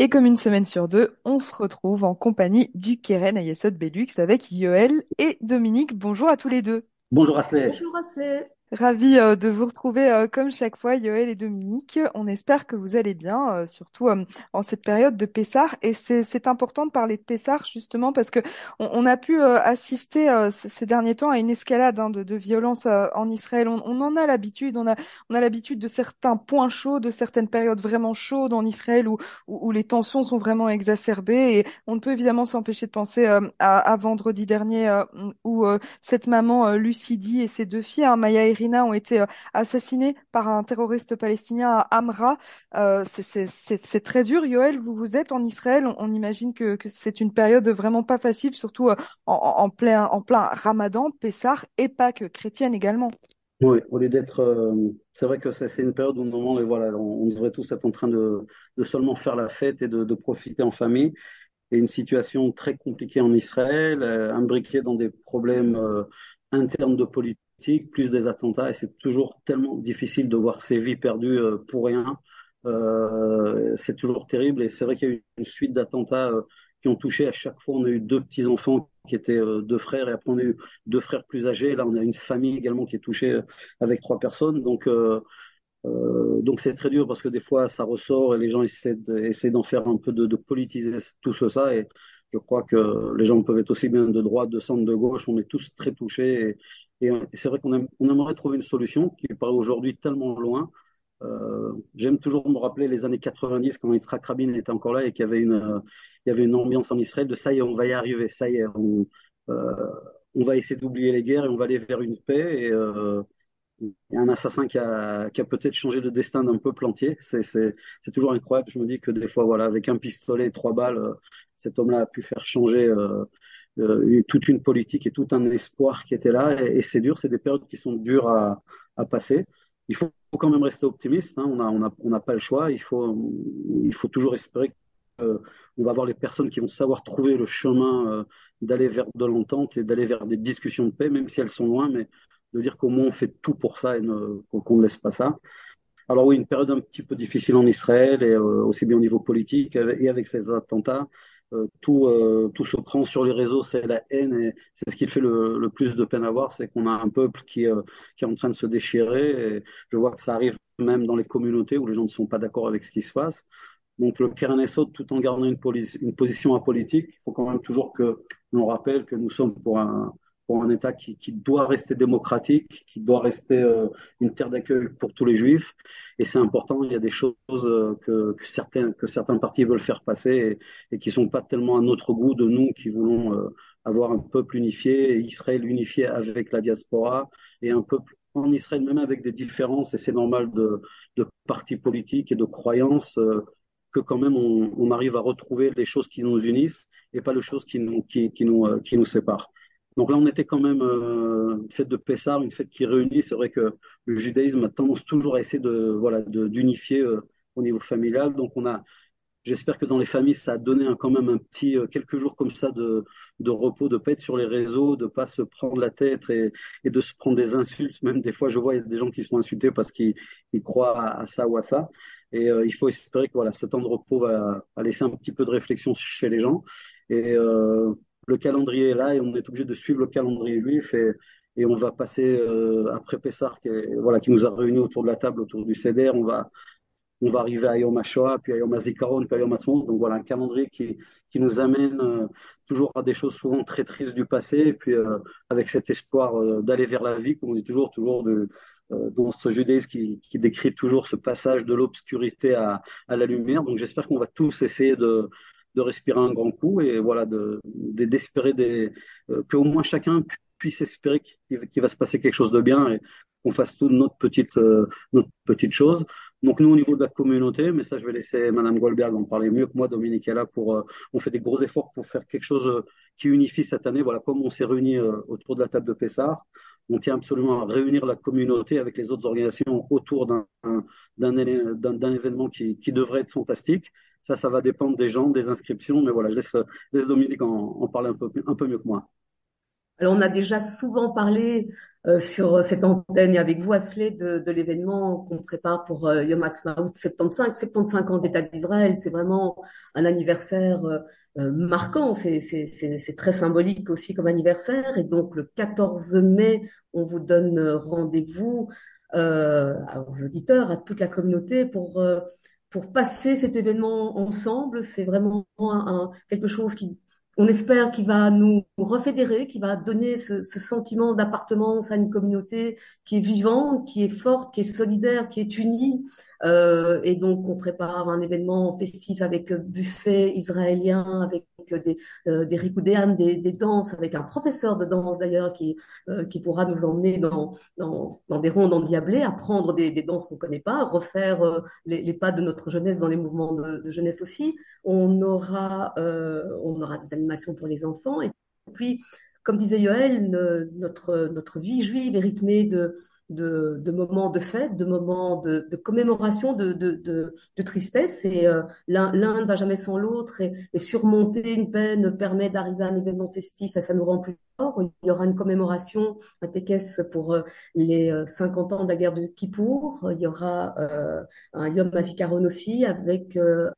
Et comme une semaine sur deux, on se retrouve en compagnie du Keren Ayesot Belux avec Yoël et Dominique. Bonjour à tous les deux. Bonjour Asley. Bonjour Asley. Ravi euh, de vous retrouver euh, comme chaque fois, Yoël et Dominique. On espère que vous allez bien, euh, surtout en cette période de Pessar. Et c'est important de parler de Pessar justement parce que on, on a pu assister ces derniers temps à une escalade hein, de, de violence en Israël. On, on en a l'habitude, on a, on a l'habitude de certains points chauds, de certaines périodes vraiment chaudes en Israël où, où, où les tensions sont vraiment exacerbées. Et on ne peut évidemment s'empêcher de penser à, à, vendredi dernier où cette maman Lucidie et ses deux filles, hein, Maya et Irina ont été euh, assassinés par un terroriste palestinien à Amra. Euh, c'est très dur. Yoël, vous vous êtes en Israël. On, imagine que, c'est une période vraiment pas facile, surtout euh, en, plein, Ramadan, Pessah et Pâques chrétienne également. Oui, au lieu d'être, c'est vrai que c'est une période où normalement, voilà, on, devrait tous être en train de, seulement faire la fête et de, profiter en famille. Et une situation très compliquée en Israël, imbriquée dans des problèmes internes de politique plus des attentats, et c'est toujours tellement difficile de voir ces vies perdues euh, pour rien. Euh, c'est toujours terrible, et c'est vrai qu'il y a eu une suite d'attentats euh, qui ont touché à chaque fois. On a eu deux petits enfants qui étaient deux frères, et après on a eu deux frères plus âgés. Là, on a une famille également qui est touchée avec trois personnes. Donc, donc c'est très dur parce que des fois ça ressort et les gens essaient d'en faire un peu de, de, politiser tout ça. Et je crois que les gens peuvent être aussi bien de droite, de centre, de gauche. On est tous très touchés. Et, c'est vrai qu'on on aimerait trouver une solution qui paraît aujourd'hui tellement loin. Euh, J'aime toujours me rappeler les années 90 quand Yitzhak Rabin était encore là et qu'il y avait une, ambiance en Israël de ça y est, on va y arriver, ça y est, on, euh, on va essayer d'oublier les guerres et on va aller vers une paix. Euh, un assassin qui a, peut-être changé le destin d'un peuple entier. C'est toujours incroyable. Je me dis que des fois, voilà, avec un pistolet et trois balles, euh, cet homme-là a pu faire changer euh, euh, toute une politique et tout un espoir qui était là. Et, c'est dur, c'est des périodes qui sont dures à, passer. Il faut, quand même rester optimiste. Hein. On n'a pas le choix. Il faut, il faut toujours espérer qu'on va avoir les personnes qui vont savoir trouver le chemin d'aller vers de l'entente et d'aller vers des discussions de paix, même si elles sont loin. Mais de dire qu'au moins on fait tout pour ça et qu'on ne laisse pas ça. Alors oui, une période un petit peu difficile en Israël, et euh, aussi bien au niveau politique, et avec ces attentats. Euh, tout, euh, tout se prend sur les réseaux, c'est la haine, et c'est ce qui fait le, plus de peine à voir, c'est qu'on a un peuple qui, qui est en train de se déchirer, et je vois que ça arrive même dans les communautés où les gens ne sont pas d'accord avec ce qui se passe. Donc le Keren tout en gardant une position apolitique, il faut quand même toujours que l'on rappelle que nous sommes pour un, pour un État qui, doit rester démocratique, qui doit rester euh, une terre d'accueil pour tous les Juifs. Et c'est important, il y a des choses euh, que, certains, que certains partis veulent faire passer et, qui sont pas tellement à notre goût de nous qui voulons euh, avoir un peuple unifié, Israël unifié avec la diaspora et un peuple en Israël, même avec des différences, et c'est normal de, de partis politiques et de croyances, que quand même on, arrive à retrouver les choses qui nous unissent et pas les choses qui nous, qui nous, qui nous séparent. Donc là, on était quand même euh, une fête de Pessah, une fête qui réunit. C'est vrai que le judaïsme a tendance toujours à essayer de voilà d'unifier euh, au niveau familial. Donc on a, j'espère que dans les familles, ça a donné quand même un petit euh, quelques jours comme ça de, de repos, de paix sur les réseaux, de pas se prendre la tête et, de se prendre des insultes. Même des fois, je vois des gens qui sont insultés parce qu'ils croient à, ça ou à ça. Et il faut espérer que voilà, ce temps de repos va, va, laisser un petit peu de réflexion chez les gens. Et le calendrier est là et on est obligé de suivre le calendrier juif et, on va passer euh, après Pessah qui, voilà, qui nous a réunis autour de la table, autour du CEDER, on va, on va arriver à Yom HaShoah, puis à Yom HaZikaron, puis à Yom HaTzmaut. Donc voilà, un calendrier qui, qui nous amène euh, toujours à des choses souvent très tristes du passé, et puis euh, avec cet espoir d'aller vers la vie, comme on dit toujours, toujours dans ce judaïsme qui, décrit toujours ce passage de l'obscurité à la lumière. Donc j'espère qu'on va tous essayer de, de respirer un grand coup et voilà, d'espérer de, euh, qu'au moins chacun puisse espérer qu'il va se passer quelque chose de bien et qu'on fasse toute notre petite, euh, notre petite chose. Donc nous, au niveau de la communauté, mais ça, je vais laisser Madame Goldberg en parler mieux que moi. Dominique est là pour, euh, on fait des gros efforts pour faire quelque chose qui unifie cette année. Voilà, comme on s'est réunis autour de la table de Pessard, on tient absolument à réunir la communauté avec les autres organisations autour d'un d'un événement qui, qui devrait être fantastique. Ça, ça va dépendre des gens, des inscriptions, mais voilà, je laisse, laisse Dominique en, parler un peu, un peu mieux que moi. Alors, on a déjà souvent parlé euh, sur cette antenne et avec vous, Asley, de, de l'événement qu'on prépare pour euh, Yom Ha'atzmaut 75, 75 ans d'État d'Israël. C'est vraiment un anniversaire euh, euh, marquant, c'est très symbolique aussi comme anniversaire. Et donc, le 14 mai, on vous donne rendez-vous aux auditeurs, à toute la communauté pour... Pour passer cet événement ensemble, c'est vraiment un, quelque chose qui, on espère qu'il va nous refédérer, qu'il va donner ce, ce sentiment d'appartenance à une communauté qui est vivante, qui est forte, qui est solidaire, qui est unie. Euh, et donc, on prépare un événement festif avec buffet israélien, avec des, euh, des rigoudéanes, des, des danses, avec un professeur de danse d'ailleurs qui, euh, qui pourra nous emmener dans, dans, dans des rondes endiablées, apprendre des, des danses qu'on connaît pas, refaire euh, les, les, pas de notre jeunesse dans les mouvements de, de jeunesse aussi. On aura, euh, on aura des animations pour les enfants. Et puis, comme disait Yoël, notre, notre vie juive est rythmée de, de, de, moments de fête, de moments de, de commémoration, de, de, tristesse. Et euh, l'un ne va jamais sans l'autre. Et, surmonter une peine permet d'arriver à un événement festif et ça nous rend plus forts. Il y aura une commémoration, un tékès pour euh, les 50 euh, ans de la guerre de Kippour. Il y aura un Yom Hazikaron aussi avec un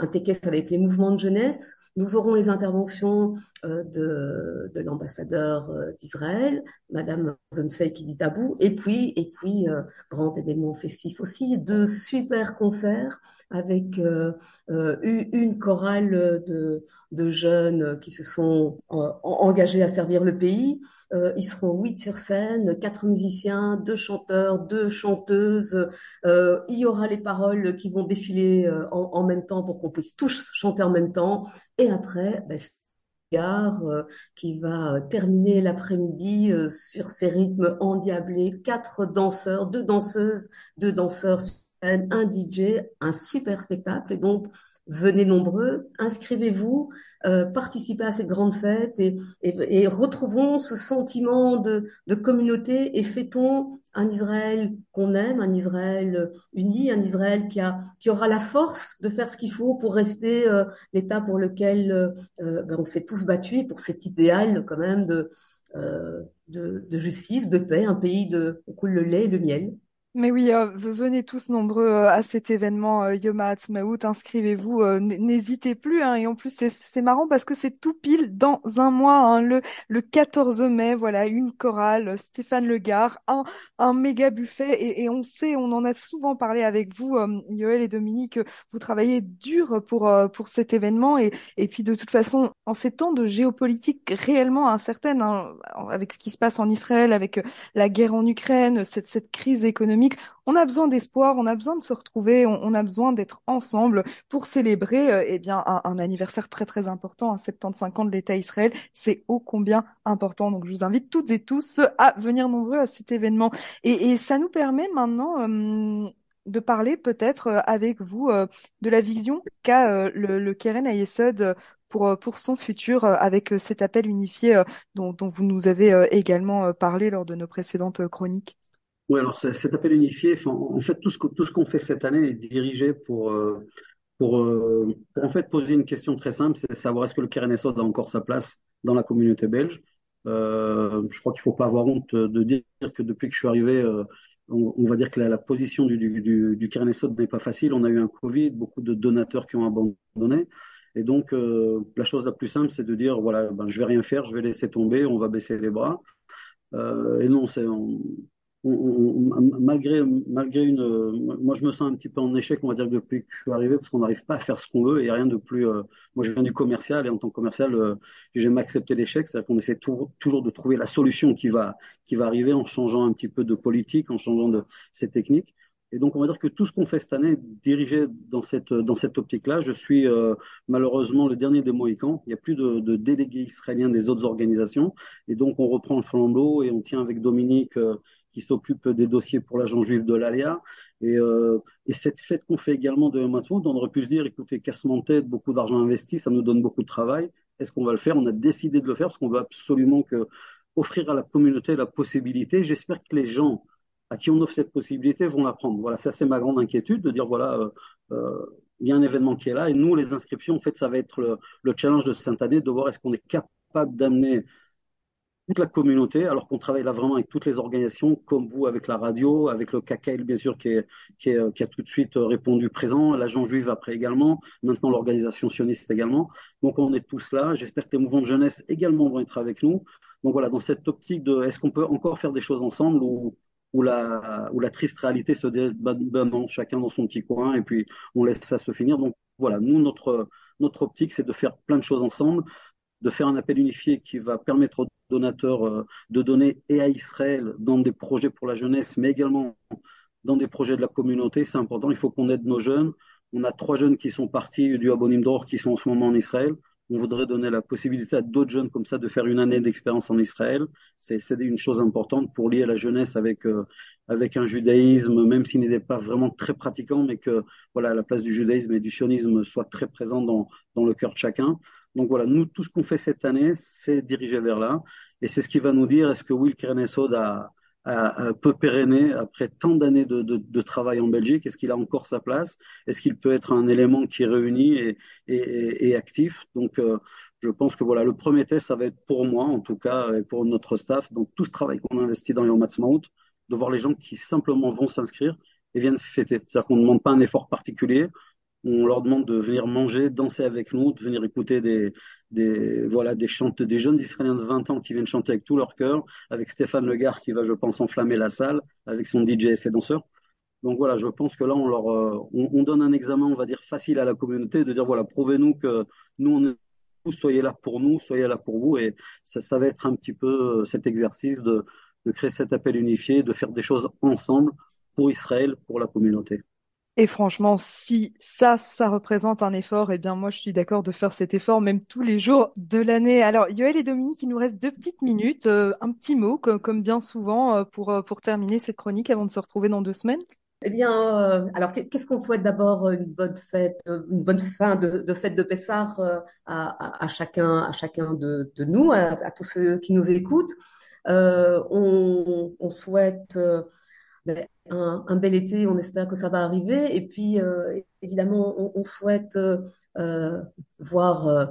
avec les mouvements de jeunesse. Nous aurons les interventions euh, de, de l'ambassadeur euh, d'Israël, Madame Zonsfei Kivitabou, et puis, et puis grand événement festif aussi, deux super concerts avec une chorale de, jeunes qui se sont engagés à servir le pays. Euh, ils seront huit sur scène, quatre musiciens, deux chanteurs, deux chanteuses. Euh, il y aura les paroles qui vont défiler euh, en, même temps pour qu'on puisse tous chanter en même temps. Et après, ben, euh, qui va terminer l'après-midi euh, sur ces rythmes endiablés. Quatre danseurs, deux danseuses, deux danseurs, un DJ, un super spectacle. Et donc, venez nombreux, inscrivez-vous, euh, participez à cette grande fête et, et, et retrouvons ce sentiment de, de, communauté et fêtons un Israël qu'on aime, un Israël uni, un Israël qui, a, qui aura la force de faire ce qu'il faut pour rester euh, l'État pour lequel euh, ben on s'est tous battus, pour cet idéal quand même de, euh, de, de, justice, de paix, un pays de, où coule le lait et le miel. Mais oui, euh, venez tous nombreux euh, à cet événement euh, Yom inscrivez-vous, euh, n'hésitez plus. Hein, et en plus, c'est marrant parce que c'est tout pile dans un mois, hein, le, le 14 mai, voilà, une chorale, Stéphane Legard, un, un méga buffet. Et, et, on sait, on en a souvent parlé avec vous, Yoël et Dominique, vous travaillez dur pour, pour cet événement. Et, et puis de toute façon, en ces temps de géopolitique réellement incertaine, hein, avec ce qui se passe en Israël, avec la guerre en Ukraine, cette, cette crise économique, on a besoin d'espoir, on a besoin de se retrouver, on, a besoin d'être ensemble pour célébrer euh, eh un, anniversaire très très important, un 75 ans de l'État Israël. C'est ô combien important. Donc je vous invite toutes et tous à venir nombreux à cet événement. Et, ça nous permet maintenant euh, de parler peut-être euh, avec vous de la vision qu'a le, Keren Ayesod pour, son futur avec cet appel unifié dont vous nous avez également parlé lors de nos précédentes chroniques. Oui, alors cet appel unifié, en fait, tout ce qu'on fait cette année est dirigé pour, euh, euh, pour, en fait poser une question très simple, c'est savoir est-ce que le KRNSO a encore sa place dans la communauté belge. Euh, je crois qu'il ne faut pas avoir honte de dire que depuis que je suis arrivé, on, on, va dire que la, position du, du, du, n'est pas facile. On a eu un Covid, beaucoup de donateurs qui ont abandonné. Et donc, la chose la plus simple, c'est de dire, voilà, ben, je vais rien faire, je vais laisser tomber, on va baisser les bras. Et non, malgré, malgré une, moi je me sens un petit peu en échec, on va dire depuis que je suis arrivé, parce qu'on n'arrive pas à faire ce qu'on veut et rien de plus. Euh, moi je viens du commercial et en tant que commercial, euh, j'aime accepter l'échec, c'est-à-dire qu'on essaie toujours de trouver la solution qui va, qui va arriver en changeant un petit peu de politique, en changeant de ces techniques. Et donc, on va dire que tout ce qu'on fait cette année est dirigé dans cette, dans cette optique-là. Je suis euh, malheureusement le dernier des Mohicans. Il n'y a plus de, délégués israéliens des autres organisations. Et donc, on reprend le flambeau et on tient avec Dominique euh, qui s'occupe des dossiers pour l'agent juif de l'ALIA. Et, euh, et cette fête qu'on fait également de Matmoud, on aurait pu se dire, écoutez, cassement de tête, beaucoup d'argent investi, ça nous donne beaucoup de travail. Est-ce qu'on va le faire? On a décidé de le faire parce qu'on veut absolument offrir à la communauté la possibilité. J'espère que les gens à qui on offre cette possibilité vont la prendre. Voilà, ça c'est ma grande inquiétude, de dire, voilà, euh, euh, il y a un événement qui est là, et nous, les inscriptions, en fait, ça va être le, le challenge de cette année, de voir est-ce qu'on est capable d'amener toute la communauté, alors qu'on travaille là vraiment avec toutes les organisations, comme vous avec la radio, avec le KKL bien sûr qui, qui, est, qui a tout de suite répondu présent, l'agent juive après également, maintenant l'organisation sioniste également. Donc on est tous là. J'espère que les mouvements de jeunesse également vont être avec nous. Donc voilà, dans cette optique de est-ce qu'on peut encore faire des choses ensemble ou, ou, la, la triste réalité se dit chacun dans son petit coin et puis on laisse ça se finir. Donc voilà, nous, notre, notre optique, c'est de faire plein de choses ensemble, de faire un appel unifié qui va permettre aux donateurs euh, de donner et à Israël dans des projets pour la jeunesse, mais également dans des projets de la communauté. C'est important, il faut qu'on aide nos jeunes. On a trois jeunes qui sont partis du Abonim d'Or qui sont en ce moment en Israël. On voudrait donner la possibilité à d'autres jeunes comme ça de faire une année d'expérience en Israël. C'est une chose importante pour lier la jeunesse avec, euh, avec un judaïsme, même s'il n'était pas vraiment très pratiquant, mais que voilà, la place du judaïsme et du sionisme soit très présente dans, dans le cœur de chacun. Donc voilà, nous, tout ce qu'on fait cette année, c'est dirigé vers là. Et c'est ce qui va nous dire est-ce que Will a, a, peut pérenner après tant d'années de, travail en Belgique? Est-ce qu'il a encore sa place? Est-ce qu'il peut être un élément qui réunit et, et, et actif? Donc, euh, je pense que voilà, le premier test, ça va être pour moi, en tout cas, et pour notre staff. Donc, tout ce travail qu'on a investi dans Yom Ha'atzmaut, de voir les gens qui simplement vont s'inscrire et viennent fêter. C'est-à-dire qu'on ne demande pas un effort particulier on leur demande de venir manger, danser avec nous, de venir écouter des, voilà, des, des jeunes Israéliens de 20 ans qui viennent chanter avec tout leur cœur, avec Stéphane Legard qui va, je pense, enflammer la salle, avec son DJ et ses danseurs. Donc voilà, je pense que là, on leur, euh, on, on, donne un examen, on va dire, facile à la communauté, de dire, voilà, prouvez-nous que nous, on est, soyez là pour nous, soyez là pour vous, et ça, ça va être un petit peu euh, cet exercice de, de créer cet appel unifié, de faire des choses ensemble pour Israël, pour la communauté. Et franchement, si ça, ça représente un effort, eh bien moi je suis d'accord de faire cet effort même tous les jours de l'année. Alors Yoël et Dominique, il nous reste deux petites minutes, euh, un petit mot comme, bien souvent euh, pour, euh, pour terminer cette chronique avant de se retrouver dans deux semaines. Eh bien, alors qu'est-ce qu'on souhaite d'abord une bonne fête, une bonne fin de, fête de Pessard à, chacun, à chacun de, nous, à, tous ceux qui nous écoutent? on souhaite un, un, bel été, on espère que ça va arriver. Et puis, euh, évidemment, on, souhaite euh, voir, euh,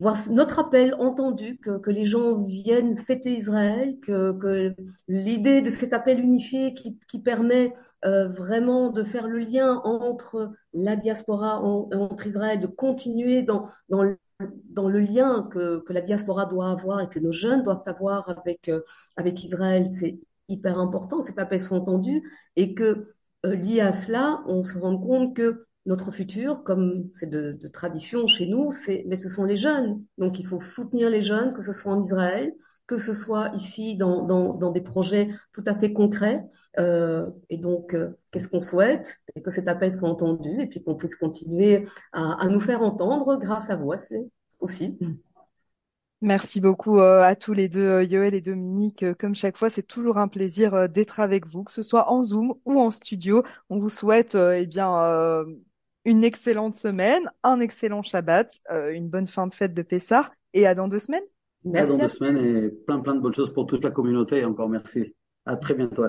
voir notre appel entendu, que, les gens viennent fêter Israël, que, l'idée de cet appel unifié qui, permet vraiment de faire le lien entre la diaspora, en, entre Israël, de continuer dans, le lien que, la diaspora doit avoir et que nos jeunes doivent avoir avec, avec Israël, c'est hyper important, cet appel soit entendu et que euh, lié à cela, on se rend compte que notre futur, comme c'est de, tradition chez nous, c'est mais ce sont les jeunes. Donc il faut soutenir les jeunes, que ce soit en Israël, que ce soit ici dans, dans, des projets tout à fait concrets. Euh, et donc, euh, qu'est-ce qu'on souhaite? Et Que cet appel soit entendu et puis qu'on puisse continuer à, à, nous faire entendre grâce à vous aussi. Merci beaucoup euh, à tous les deux, euh, Yoël et Dominique. Euh, comme chaque fois, c'est toujours un plaisir d'être avec vous, que ce soit en Zoom ou en studio. On vous souhaite eh bien une excellente semaine, un excellent Shabbat, une bonne fin de fête de Pessah et à dans deux semaines. Merci. À dans deux semaines et plein plein de bonnes choses pour toute la communauté. Et encore merci. À très bientôt.